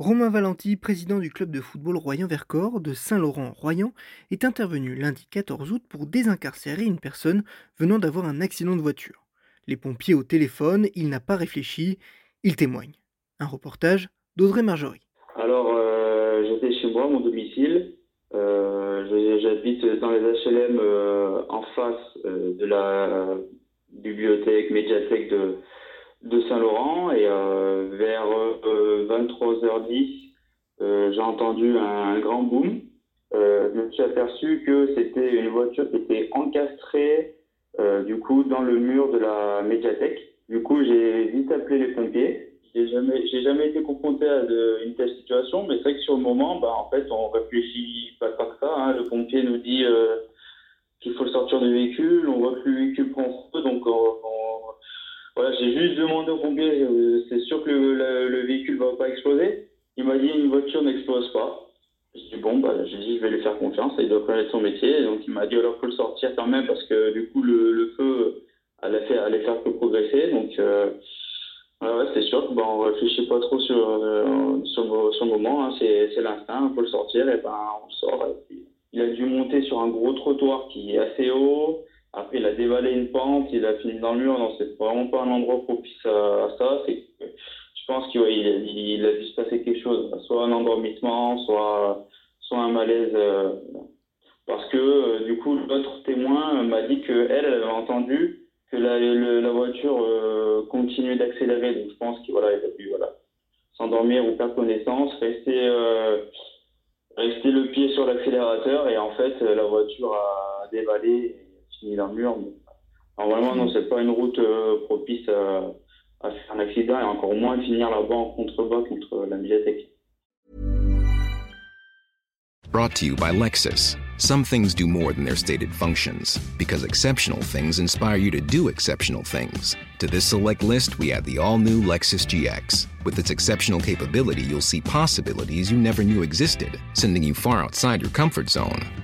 Romain Valenti, président du club de football Royan-Vercors de Saint-Laurent-Royan, est intervenu lundi 14 août pour désincarcérer une personne venant d'avoir un accident de voiture. Les pompiers au téléphone, il n'a pas réfléchi, il témoigne. Un reportage d'Audrey Marjorie. Alors, euh, j'étais chez moi, mon domicile. Euh, J'habite dans les HLM euh, en face de la bibliothèque, médiathèque de, de Saint-Laurent. Et euh, vers 23h10, j'ai entendu un, grand boom. je me suis aperçu que c'était une voiture qui était encastrée du coup dans le mur de la médiathèque. Du coup, j'ai vite appelé les pompiers j'ai jamais, j'ai jamais été confronté à une telle situation, mais c'est vrai que sur le moment, bah, en fait, on réfléchit pas tant que ça. Hein. Le pompier nous dit euh, qu'il faut le sortir du véhicule, on voit juste demandé au pompier, euh, c'est sûr que le, le, le, véhicule va pas exploser. Il m'a dit une voiture n'explose pas. J'ai dit bon, bah, j'ai dit je vais lui faire confiance, il doit connaître son métier, donc il m'a dit alors faut le sortir quand même parce que du coup le, feu allait faire, allait faire que progresser, donc euh, Ouais, c'est sûr qu'on on réfléchit pas trop sur, euh, sur, le moment, hein. c'est l'instinct, il faut le sortir, et ben on le sort. il a dû monter sur un gros trottoir qui est assez haut, dévalé une pente, il a fini dans le mur, non, c'est vraiment pas un endroit propice à, ça. Je pense qu'il il, il, a dû se passer quelque chose, soit un endormissement, soit, un malaise. Euh, parce que euh, du coup, l'autre témoin m'a dit qu'elle, elle avait entendu que la, voiture euh, continuait d'accélérer. Donc je pense qu'il a voilà, s'endormir ou perdre connaissance, euh, rester le pied sur l'accélérateur et en fait la voiture a dévalé et fini dans le mur. Normalement, non, c'est pas une route euh, propice à, à, faire un accident et encore moins finir là-bas en contrebas contre la médiathèque. Brought to you by Lexus. Some things do more than their stated functions, because exceptional things inspire you to do exceptional things. To this select list, we add the all new Lexus GX. With its exceptional capability, you'll see possibilities you never knew existed, sending you far outside your comfort zone.